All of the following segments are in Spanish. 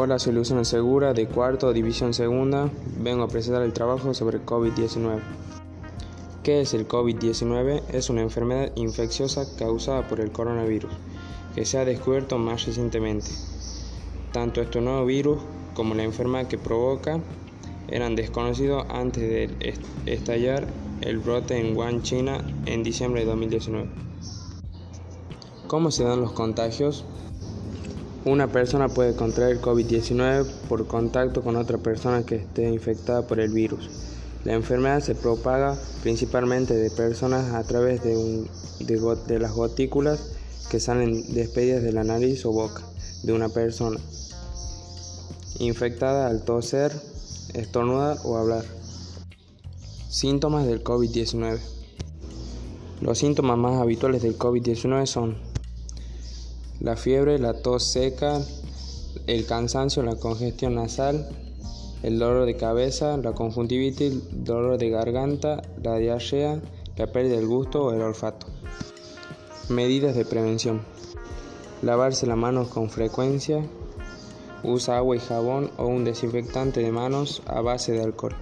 Hola, soy Luciano Segura de cuarto, división segunda. Vengo a presentar el trabajo sobre COVID-19. ¿Qué es el COVID-19? Es una enfermedad infecciosa causada por el coronavirus, que se ha descubierto más recientemente. Tanto este nuevo virus como la enfermedad que provoca eran desconocidos antes de estallar el brote en Wuhan, China, en diciembre de 2019. ¿Cómo se dan los contagios? Una persona puede contraer COVID-19 por contacto con otra persona que esté infectada por el virus. La enfermedad se propaga principalmente de personas a través de, las gotículas que salen despedidas de la nariz o boca de una persona infectada al toser, estornudar o hablar. Síntomas del COVID-19. Los síntomas más habituales del COVID-19 son la fiebre, la tos seca, el cansancio, la congestión nasal, el dolor de cabeza, la conjuntivitis, dolor de garganta, la diarrea, la pérdida del gusto o el olfato. Medidas de prevención. Lavarse las manos con frecuencia. Usa agua y jabón o un desinfectante de manos a base de alcohol.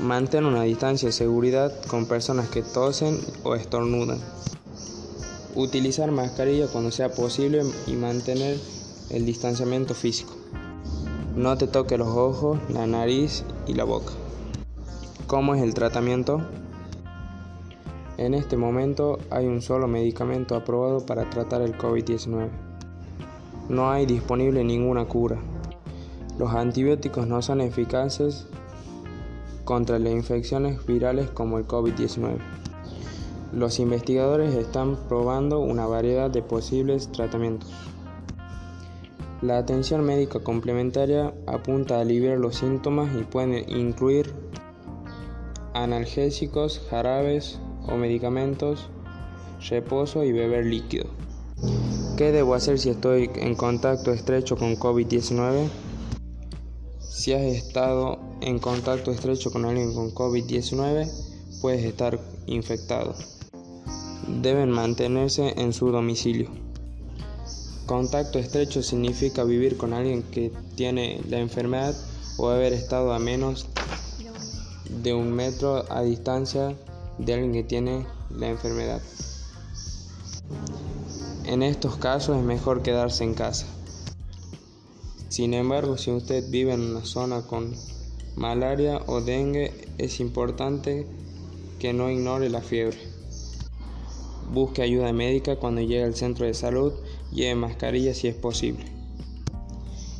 Mantén una distancia de seguridad con personas que tosen o estornudan. Utilizar mascarilla cuando sea posible y mantener el distanciamiento físico. No te toque los ojos, la nariz y la boca. ¿Cómo es el tratamiento? En este momento hay un solo medicamento aprobado para tratar el COVID-19. No hay disponible ninguna cura. Los antibióticos no son eficaces contra las infecciones virales como el COVID-19. Los investigadores están probando una variedad de posibles tratamientos. La atención médica complementaria apunta a aliviar los síntomas y puede incluir analgésicos, jarabes o medicamentos, reposo y beber líquido. ¿Qué debo hacer si estoy en contacto estrecho con COVID-19? Si has estado en contacto estrecho con alguien con COVID-19, puedes estar infectado deben mantenerse en su domicilio. Contacto estrecho significa vivir con alguien que tiene la enfermedad o haber estado a menos de un metro a distancia de alguien que tiene la enfermedad. En estos casos es mejor quedarse en casa. Sin embargo, si usted vive en una zona con malaria o dengue, es importante que no ignore la fiebre. Busque ayuda médica cuando llegue al centro de salud, lleve mascarilla si es posible.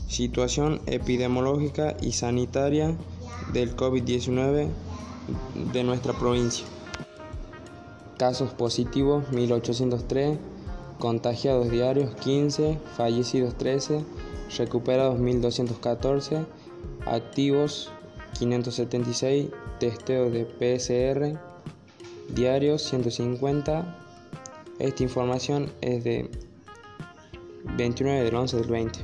Situación epidemiológica y sanitaria del COVID-19 de nuestra provincia. Casos positivos 1803, contagiados diarios 15, fallecidos 13, recuperados 1214, activos 576, testeos de PCR diarios 150 esta información es de 29 del 11 del 20.